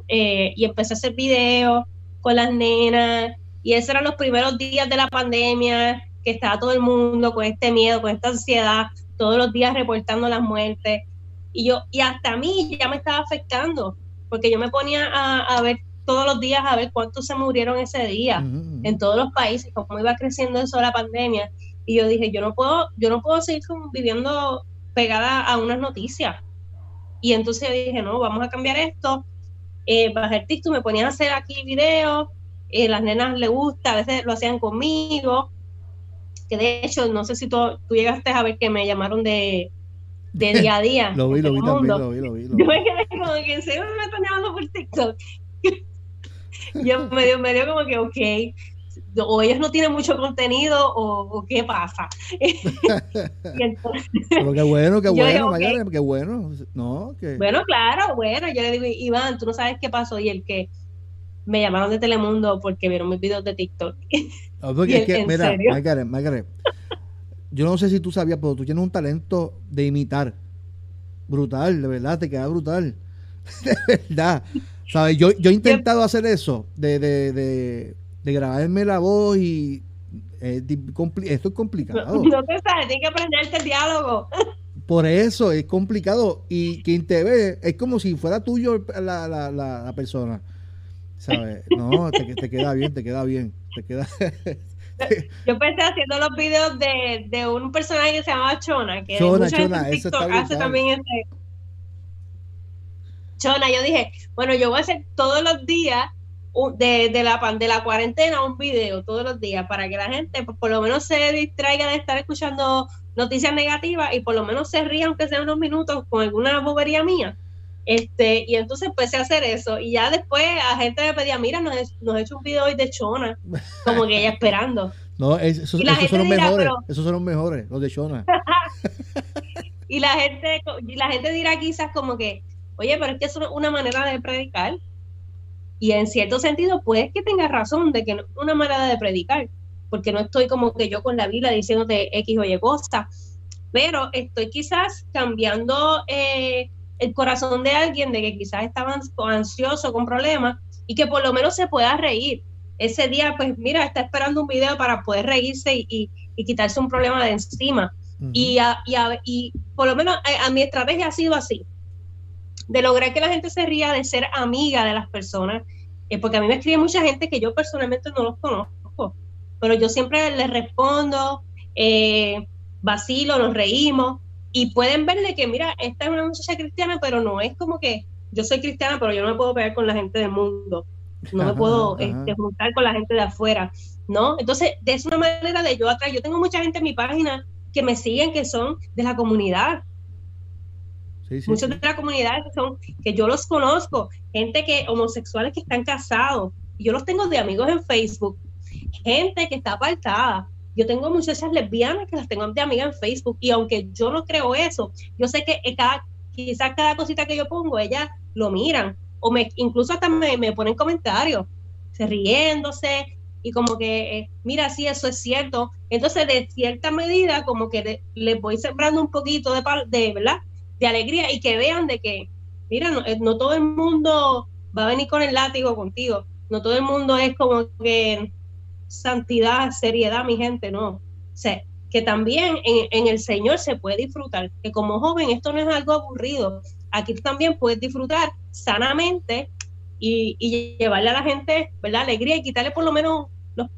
eh, y empecé a hacer videos con las nenas y esos eran los primeros días de la pandemia, que estaba todo el mundo con este miedo, con esta ansiedad, todos los días reportando las muertes. Y yo, y hasta a mí ya me estaba afectando, porque yo me ponía a, ver todos los días a ver cuántos se murieron ese día en todos los países, cómo iba creciendo eso la pandemia. Y yo dije, yo no puedo, yo no puedo seguir viviendo pegada a unas noticias. Y entonces dije, no, vamos a cambiar esto. Eh, bajé el TikTok, me ponía a hacer aquí videos, eh, las nenas le gusta, a veces lo hacían conmigo, que de hecho, no sé si tú, tú llegaste a ver que me llamaron de, de día a día. lo vi, lo vi también, lo vi, lo vi. Yo me quedé como que en serio me están llamando por TikTok. Yo me dio, me dio como que, ok, o ellos no tienen mucho contenido o, qué pasa. Pero qué bueno, qué bueno, María, qué bueno. No, Bueno, claro, bueno, yo le digo, Iván, tú no sabes qué pasó y el que me llamaron de Telemundo porque vieron mis videos de TikTok. Ah, mira, Margaret, yo no sé si tú sabías, pero tú tienes un talento de imitar. Brutal, de verdad, te queda brutal. de verdad. ¿Sabes? Yo, yo he intentado hacer eso, de, de, de, de grabarme la voz y esto es complicado. No, te sabes, tienes que aprenderte el diálogo. Por eso es complicado. Y quien te ve es como si fuera tuyo la, la, la, persona. ¿Sabes? No, te, te, queda bien, te queda bien. Te queda. Yo empecé haciendo los videos de, de un personaje que se llamaba Chona, que Chona, Chona, eso hace también este. Chona, yo dije, bueno, yo voy a hacer todos los días de, de, la, de la cuarentena un video todos los días para que la gente pues, por lo menos se distraiga de estar escuchando noticias negativas y por lo menos se ría aunque sea unos minutos con alguna bobería mía. Este, y entonces empecé a hacer eso. Y ya después a gente me pedía, mira, nos, nos he hecho un video hoy de Chona, como que ella esperando. No, esos, son los mejores, esos son los mejores, los de Chona. y la gente, y la gente dirá quizás como que, oye, pero es que es una manera de predicar. Y en cierto sentido, puedes que tengas razón de que no es una manera de predicar, porque no estoy como que yo con la Biblia diciéndote X o Y cosa, pero estoy quizás cambiando eh, el corazón de alguien de que quizás estaba ansioso, con problemas, y que por lo menos se pueda reír. Ese día, pues mira, está esperando un video para poder reírse y, quitarse un problema de encima. y, y, por lo menos a, a mi estrategia ha sido así de lograr que la gente se ría, de ser amiga de las personas, eh, porque a mí me escribe mucha gente que yo personalmente no los conozco, pero yo siempre les respondo, eh, vacilo, nos reímos, y pueden verle que, mira, esta es una muchacha cristiana, pero no es como que yo soy cristiana, pero yo no me puedo pegar con la gente del mundo, no me puedo este, juntar con la gente de afuera, ¿no? Entonces, es una manera de yo atrás, yo tengo mucha gente en mi página que me siguen, que son de la comunidad, Muchos de la comunidad que son, que yo los conozco, gente que, homosexuales que están casados, yo los tengo de amigos en Facebook, gente que está apartada. Yo tengo muchachas lesbianas que las tengo de amigas en Facebook y aunque yo no creo eso, yo sé que cada, quizás cada cosita que yo pongo, ellas lo miran o me, incluso hasta me, me ponen comentarios, se riéndose y como que, eh, mira, sí, eso es cierto. Entonces, de cierta medida, como que le, les voy sembrando un poquito de, de, ¿verdad? De alegría y que vean de que, mira, eh, no, todo el mundo va a venir con el látigo contigo, no todo el mundo es como que santidad, seriedad, mi gente, no. O sea, que también en, el Señor se puede disfrutar, que como joven esto no es algo aburrido, aquí también puedes disfrutar sanamente y, llevarle a la gente, ¿verdad? Alegría y quitarle por lo menos los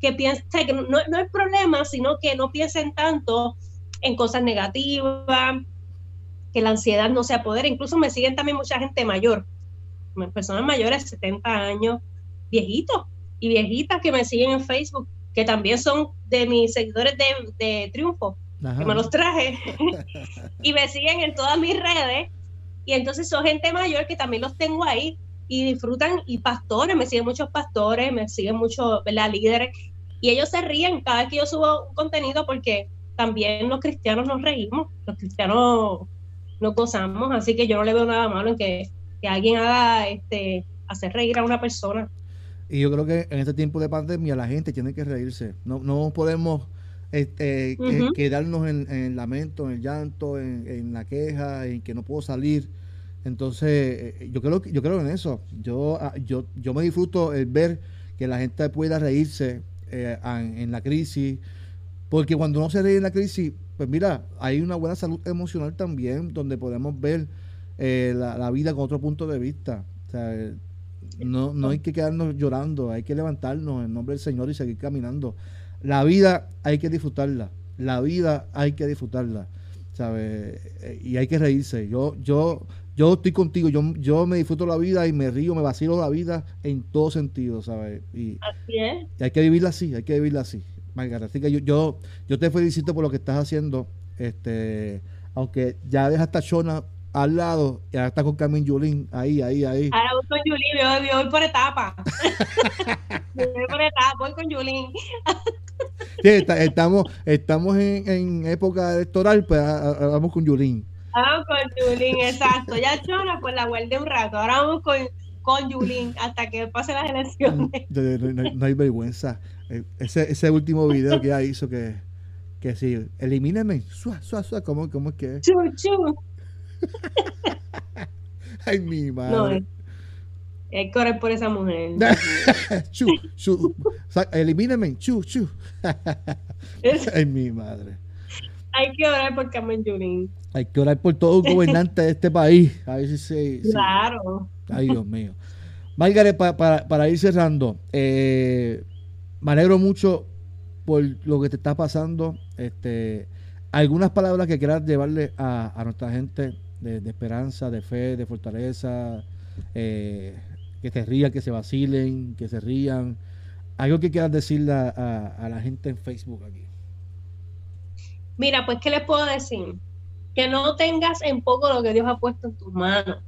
que piensen, que no, no es problema, sino que no piensen tanto en cosas negativas, que la ansiedad no se apodere. Incluso me siguen también mucha gente mayor, personas mayores, 70 años, viejitos y viejitas que me siguen en Facebook, que también son de mis seguidores de, Triunfo, que me los traje, y me siguen en todas mis redes. Y entonces son gente mayor que también los tengo ahí y disfrutan, y pastores, me siguen muchos pastores, me siguen muchos líderes, y ellos se ríen cada vez que yo subo un contenido porque también los cristianos nos reímos, los cristianos no gozamos, así que yo no le veo nada malo en que, alguien haga este hacer reír a una persona. Y yo creo que en este tiempo de pandemia la gente tiene que reírse. No, no podemos este, quedarnos en, el lamento, en el llanto, en, la queja, en que no puedo salir. Entonces, eh, yo creo yo creo en eso. Yo, ah, yo, yo me disfruto el ver que la gente pueda reírse eh, en la crisis, porque cuando uno se ríe en la crisis, pues mira, hay una buena salud emocional también, donde podemos ver eh, la, vida con otro punto de vista. O sea, no, no hay que quedarnos llorando, hay que levantarnos en nombre del Señor y seguir caminando. La vida hay que disfrutarla, la vida hay que disfrutarla, ¿sabes? Eh, y hay que reírse. Yo, yo, yo estoy contigo, yo, yo me disfruto la vida y me río, me vacilo la vida en todo sentido, ¿sabes? Y, así es. Y hay que vivirla así, hay que vivirla así. Margarita. Así que yo, yo, te felicito por lo que estás haciendo. Este, aunque ya deja esta Shona al lado y ahora está con Carmen Yulín, ahí, ahí, ahí. Ahora voy con Yulín, voy, voy por etapa. voy por etapa, voy con Yulín. sí, estamos, estamos en, en, época electoral, pues vamos con Yulín. Vamos con Yulín, exacto. Ya Chona, pues la guardé un rato. Ahora vamos con, con Yulín hasta que pase las elecciones. No, hay vergüenza. Eh, ese, ese último video que ella hizo que, que sí, elimíneme, suá, suá, suá, ¿cómo, cómo es que? Chu, chu. Ay, mi madre. No, hay que correr por esa mujer. chu, chu. Elimíname, chu, chu. Ay, mi madre. Hay que orar por Carmen Yulín. Hay que orar por todo gobernante de este país. A ver si se. Claro. Ay, Dios mío. Margaret, para, para, ir cerrando, eh, me alegro mucho por lo que te está pasando. Este, algunas palabras que quieras llevarle a, nuestra gente de, esperanza, de fe, de fortaleza, eh, que se rían, que se vacilen, que se rían. Algo que quieras decirle a la gente en Facebook aquí. Mira, pues, ¿qué les puedo decir? Que no tengas en poco lo que Dios ha puesto en tus manos.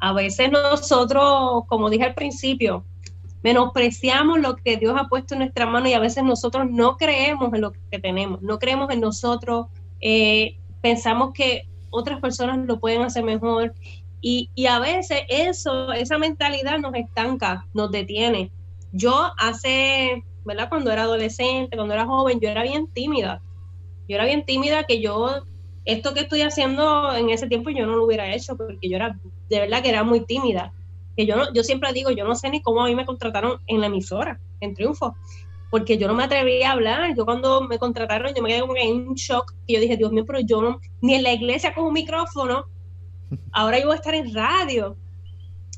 A veces nosotros, como dije al principio, menospreciamos lo que Dios ha puesto en nuestra mano y a veces nosotros no creemos en lo que tenemos, no creemos en nosotros, eh, pensamos que otras personas lo pueden hacer mejor y, y, a veces eso, esa mentalidad nos estanca, nos detiene. Yo hace, ¿verdad? Cuando era adolescente, cuando era joven, yo era bien tímida yo era bien tímida que yo, esto que estoy haciendo en ese tiempo yo no lo hubiera hecho porque yo era, de verdad que era muy tímida. Que yo, no, yo siempre digo, yo no sé ni cómo a mí me contrataron en la emisora, en Triunfo, porque yo no me atreví a hablar. Yo cuando me contrataron, yo me quedé como en un shock, y yo dije, Dios mío, pero yo no, ni en la iglesia con un micrófono, ahora yo voy a estar en radio.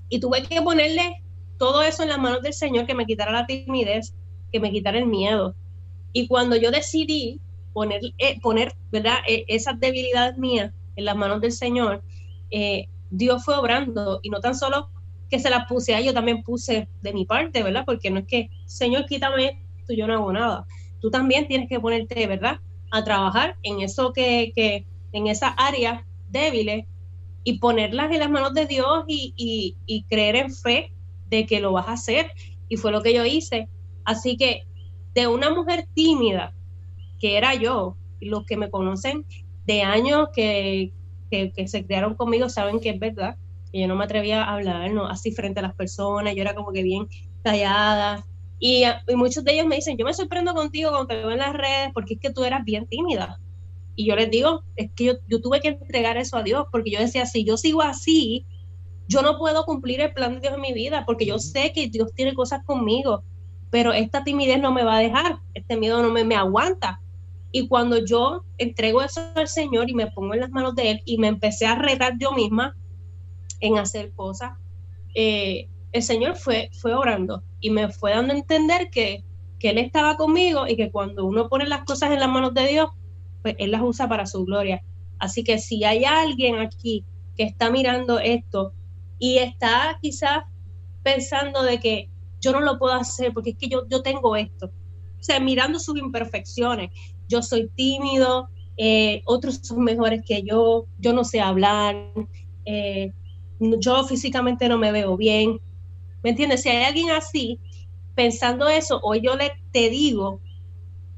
Y tuve que ponerle todo eso en las manos del Señor, que me quitara la timidez, que me quitara el miedo. Y cuando yo decidí poner, eh, poner ¿verdad? E, esas debilidades mías en las manos del Señor, eh, Dios fue obrando y no tan solo que se las puse a yo también puse de mi parte, ¿verdad? Porque no es que, Señor, quítame esto, yo no hago nada. Tú también tienes que ponerte, ¿verdad? A trabajar en eso que, que en esas áreas débiles y ponerlas en las manos de Dios y, y, creer en fe de que lo vas a hacer. Y fue lo que yo hice. Así que de una mujer tímida que era yo. Los que me conocen de años que, se criaron conmigo saben que es verdad. Y yo no me atrevía a hablar ¿no? así frente a las personas, yo era como que bien callada. Y, muchos de ellos me dicen, yo me sorprendo contigo cuando te veo en las redes porque es que tú eras bien tímida. Y yo les digo, es que yo, yo tuve que entregar eso a Dios porque yo decía, si yo sigo así, yo no puedo cumplir el plan de Dios en mi vida porque yo sé que Dios tiene cosas conmigo, pero esta timidez no me va a dejar, este miedo no me, me aguanta. Y cuando yo entrego eso al Señor y me pongo en las manos de Él y me empecé a retar yo misma en hacer cosas, eh, el Señor fue, fue orando y me fue dando a entender que, que Él estaba conmigo y que cuando uno pone las cosas en las manos de Dios, pues Él las usa para su gloria. Así que si hay alguien aquí que está mirando esto y está quizás pensando de que yo no lo puedo hacer porque es que yo, yo tengo esto, o sea, mirando sus imperfecciones, yo soy tímido, eh, otros son mejores que yo, yo no sé hablar, eh, yo físicamente no me veo bien. ¿Me entiendes? Si hay alguien así, pensando eso, hoy yo le, te digo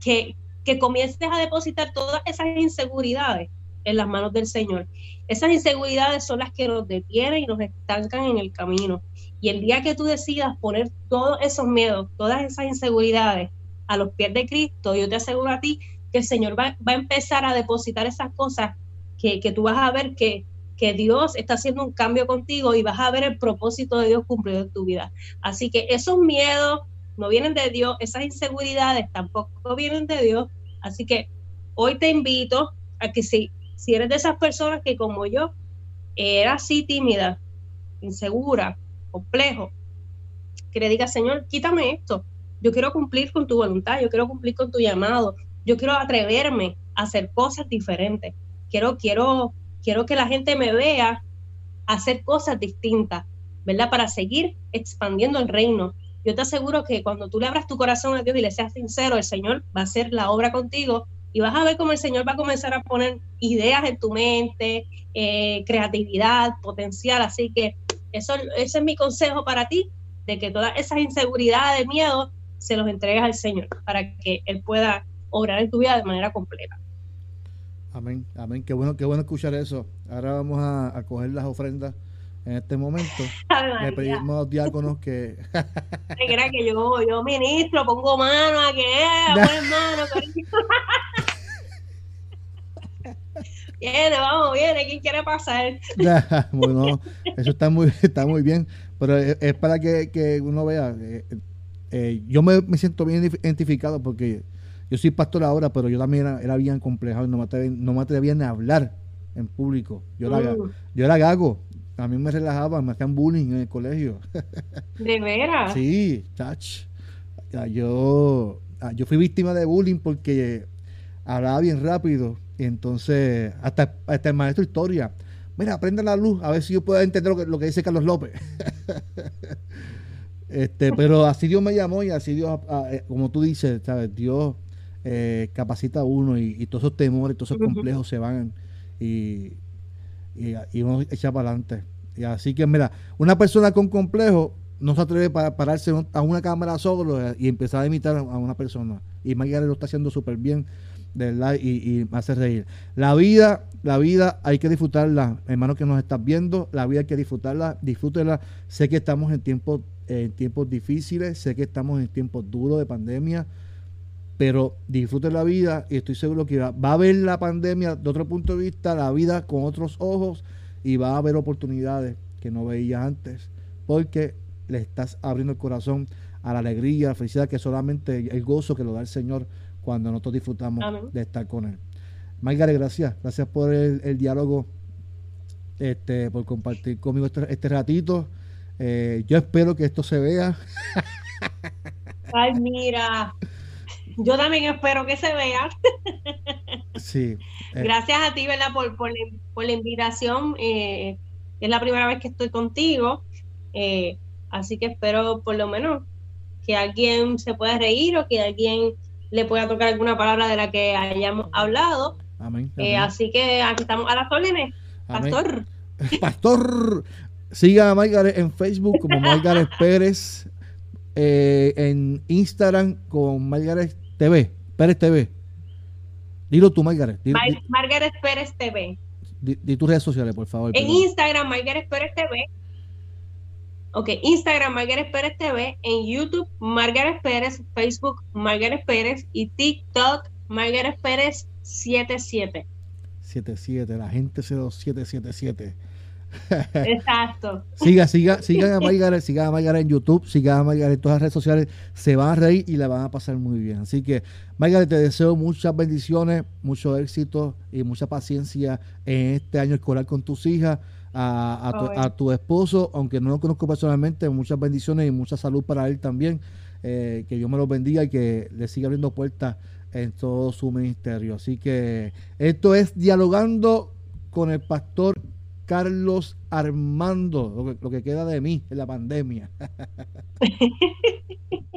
que, que comiences a depositar todas esas inseguridades en las manos del Señor. Esas inseguridades son las que nos detienen y nos estancan en el camino. Y el día que tú decidas poner todos esos miedos, todas esas inseguridades a los pies de Cristo, yo te aseguro a ti que el Señor va, a empezar a depositar esas cosas que, tú vas a ver que, que Dios está haciendo un cambio contigo y vas a ver el propósito de Dios cumplido en tu vida. Así que esos miedos no vienen de Dios, esas inseguridades tampoco vienen de Dios. Así que hoy te invito a que si, si eres de esas personas que como yo era así tímida, insegura, complejo, que le digas, Señor, quítame esto. Yo quiero cumplir con tu voluntad, yo quiero cumplir con tu llamado, yo quiero atreverme a hacer cosas diferentes. Quiero, quiero, quiero que la gente me vea hacer cosas distintas, ¿verdad? Para seguir expandiendo el reino. Yo te aseguro que cuando tú le abras tu corazón a Dios y le seas sincero, el Señor va a hacer la obra contigo y vas a ver cómo el Señor va a comenzar a poner ideas en tu mente, eh, creatividad, potencial. Así que eso, ese es mi consejo para ti, de que todas esas inseguridades, miedo, se los entregues al Señor para que Él pueda obrar en tu vida de manera completa. Amén, amén. Qué bueno, qué bueno escuchar eso. Ahora vamos a, coger las ofrendas en este momento. Le pedimos a los diáconos que. crea que yo, yo ministro, pongo mano a que mano, Viene, vamos, viene, ¿quién quiere pasar? bueno, eso está muy, está muy bien, pero es, para que, uno vea. Eh, eh, yo me, siento bien identificado porque yo soy pastor ahora, pero yo también era, bien complejado, no me, atrevía, no me atrevía a hablar en público. Yo, era, mm. yo era gago, a mí me relajaba, me hacían bullying en el colegio. ¿De veras? Sí, touch. Yo, yo fui víctima de bullying porque hablaba bien rápido. Y entonces, hasta, hasta el maestro de historia, mira, prende la luz, a ver si yo puedo entender lo que, dice Carlos López. este, pero así Dios me llamó y así Dios, ah, eh, como tú dices, ¿sabes? Dios eh, capacita a uno y, todos esos temores, todos esos complejos se van y, y, uno echa para adelante. Y así que, mira, una persona con complejo no se atreve a pararse a una cámara solo y empezar a imitar a una persona. Y Maggie lo está haciendo súper bien, de verdad, y, me hace reír. La vida, la vida hay que disfrutarla, hermano que nos estás viendo, la vida hay que disfrutarla, disfrútela. Sé que estamos en tiempos, en tiempos difíciles, sé que estamos en tiempos duros de pandemia, pero disfrute la vida y estoy seguro que va, va a ver la pandemia de otro punto de vista, la vida con otros ojos y va a haber oportunidades que no veías antes, porque le estás abriendo el corazón a la alegría, a la felicidad, que solamente el gozo que lo da el Señor cuando nosotros disfrutamos de estar con Él. Margaret, gracias, gracias por el, diálogo, este, por compartir conmigo este, este ratito. Eh, yo espero que esto se vea. Ay, mira. Yo también espero que se vea. Sí. Eh. Gracias a ti, ¿verdad? Por, por, la invitación. Eh, es la primera vez que estoy contigo. Eh, así que espero por lo menos que alguien se pueda reír o que alguien le pueda tocar alguna palabra de la que hayamos hablado. Amén. así que aquí estamos a las órdenes. Pastor. Pastor. Siga a Margaret en Facebook como Margaret Pérez. en Instagram con Margaret TV, Pérez TV. Dilo tú, Margaret. Margaret Pérez TV. Di, tus redes sociales, por favor. En Instagram, Margaret Pérez TV. Ok, Instagram, Margaret Pérez TV. En YouTube, Margaret Pérez. Facebook, Margaret Pérez. Y TikTok, Margaret Pérez 77. 77, la gente 0777. Exacto. siga, siga, sigan a Margaret, sigan a Margaret en YouTube, sigan a Margaret en todas las redes sociales, se van a reír y la van a pasar muy bien. Así que, Margaret, te deseo muchas bendiciones, mucho éxito y mucha paciencia en este año escolar con tus hijas. A, tu, esposo, aunque no lo conozco personalmente, muchas bendiciones y mucha salud para él también. Eh, que Dios me lo bendiga y que le siga abriendo puertas en todo su ministerio. Así que esto es dialogando con el pastor Carlos Armando, lo que, queda de mí en la pandemia.